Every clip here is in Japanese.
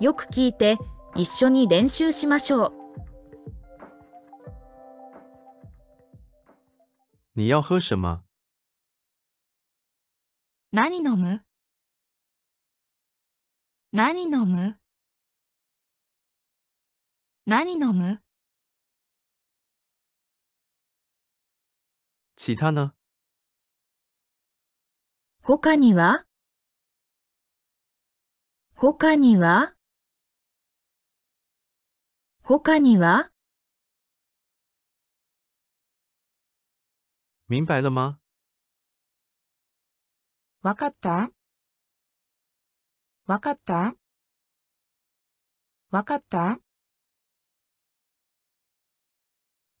よく聞いて一緒に練習しましょう。你要喝什么？何飲む？何飲む？何飲む？其他呢？他には？他には？他には？明白了吗？わかった？わかった？わかった？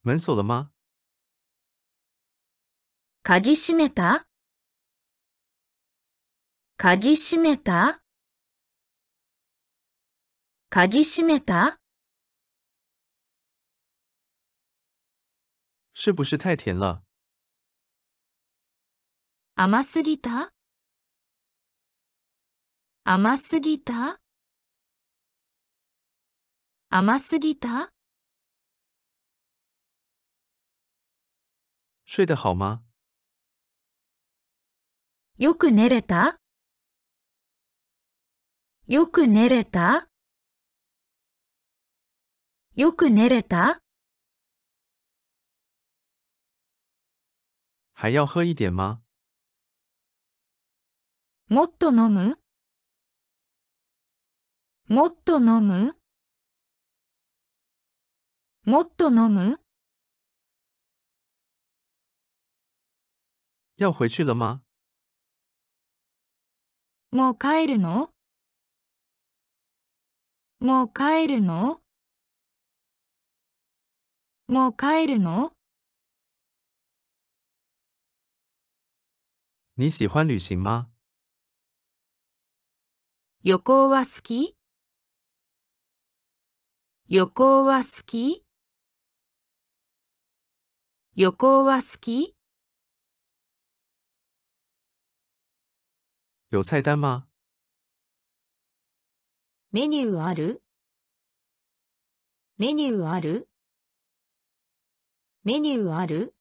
门锁了吗？鍵閉めた？鍵閉めた？鍵閉めた？是不是太甜了？甘すぎた？甘すぎた？甘すぎた？睡得好吗？よく寝れた？よく寝れた？よく寝れた？还要喝一点吗？もっと飲む？もっと飲む？もっと飲む？要回去了吗？もう帰るの？もう帰るの？もう帰るの？你喜欢旅行吗？旅行は好き？旅行は好き？旅行は好き？有菜单吗？メニューある？メニューある？メニューある？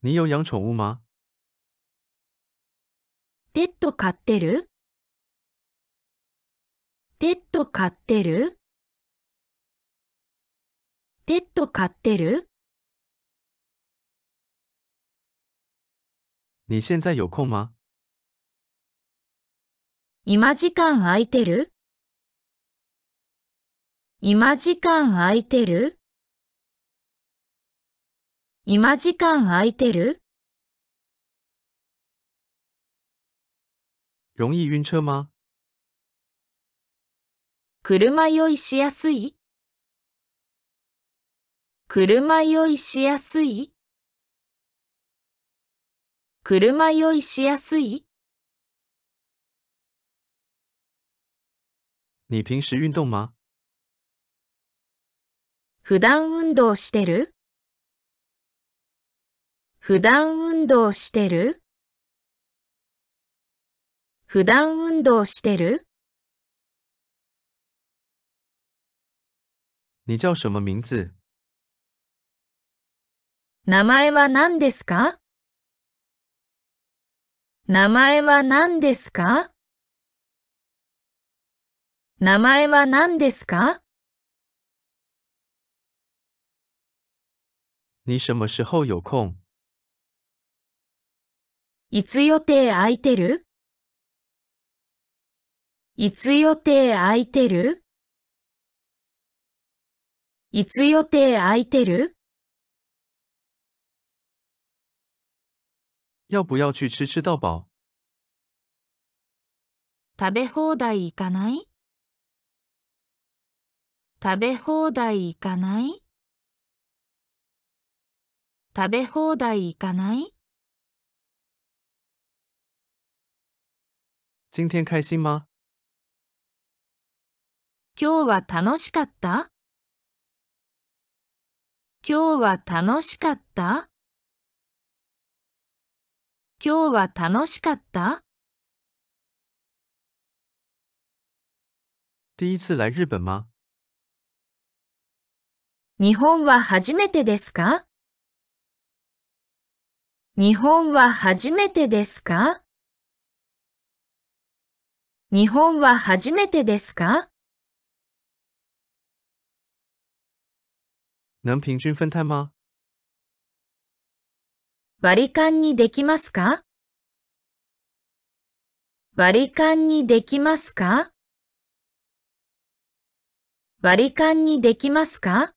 你有养宠物吗？ペット飼ってる？ペット飼ってる？ペット飼ってる？你现在有空吗？今時間空いてる？今時間空いてる？今時間空いてる？容易晕车吗？車酔いしやすい？車酔いしやすい？車酔いしやすい？你平时运动吗？普段運動してる？普段運動してる？普段運動してる？你叫什么名字？名前は何ですか？名前は何ですか？名前は何ですか？你什么时候有空？いつ予定空いてる？いつ予定空いてる？いつ予定空いてる？要不要去吃吃到饱？食べ放題行かない？食べ放題行かない？食べ放題行かない？今天开心吗？今日は楽しかった？今日は楽しかった？今日は楽しかった？第一次来日本吗？日本は初めてですか？日本は初めてですか？日本は初めてですか？能平均分摊吗？割り勘にできますか？割り勘にできますか？割り勘にできますか？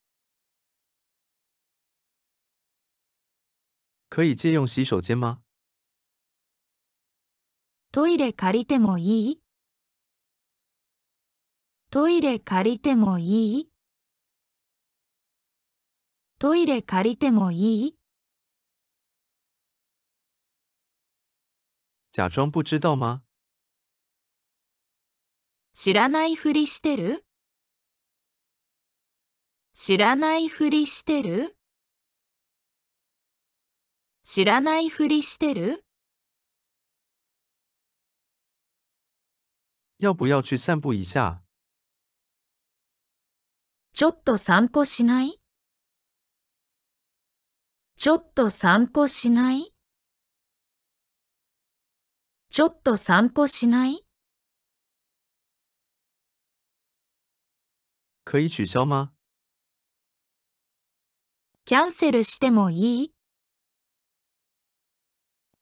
可以借用洗手间吗？トイレ借りてもいい？トイレ借りてもいい？トイレ借りてもいい？假装不知道吗？知らないふりしてる？知らないふりしてる？知らないふりしてる？要不要去散步一下？ちょっと散歩しない？ちょっと散歩しない？ちょっと散歩しない？可以取消吗？キャンセルしてもいい？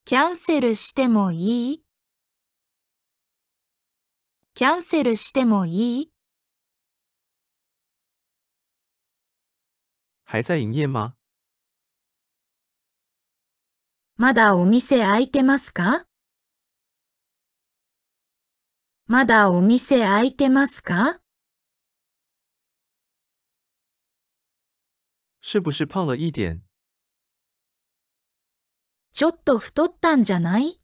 キャンセルしてもいい？キャンセルしてもいい？还在营业吗？まだお店開いてますか？まだお店開いてますか？是不是胖了一点？ちょっと太ったんじゃない？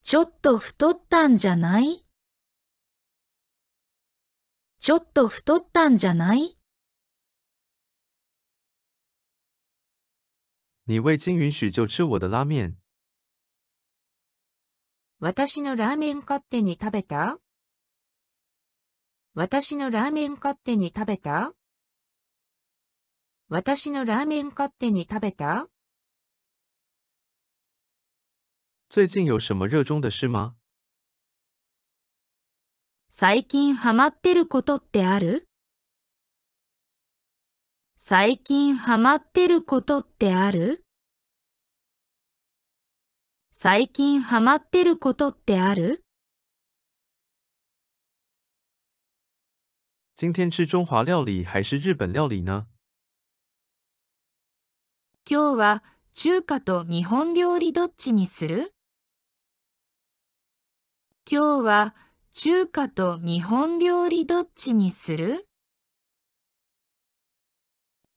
ちょっと太ったんじゃない？ちょっと太ったんじゃない？你未经允许就吃我的拉面，私のラーメン勝手に食べた？私のラーメン勝手に食べた？私のラーメン勝手に食べた？最近有什么热衷的事吗？最近ハマってることってある？最近ハマってることってある？最近ハマってることってある？今天吃中华料理还是日本料理呢？今日は中華と日本料理どっちにする？今日は中華と日本料理どっちにする？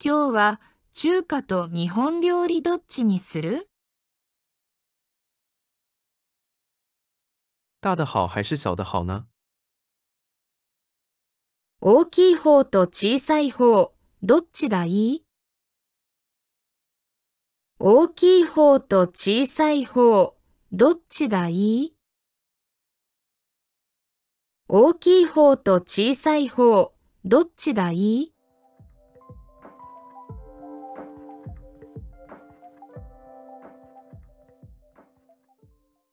今日は中華と日本料理どっちにする？大的好还是小的好呢？大きい方と小さい方、どっちがいい？大きい方と小さい方、どっちがいい？大きい方と小さい方、どっちがいい？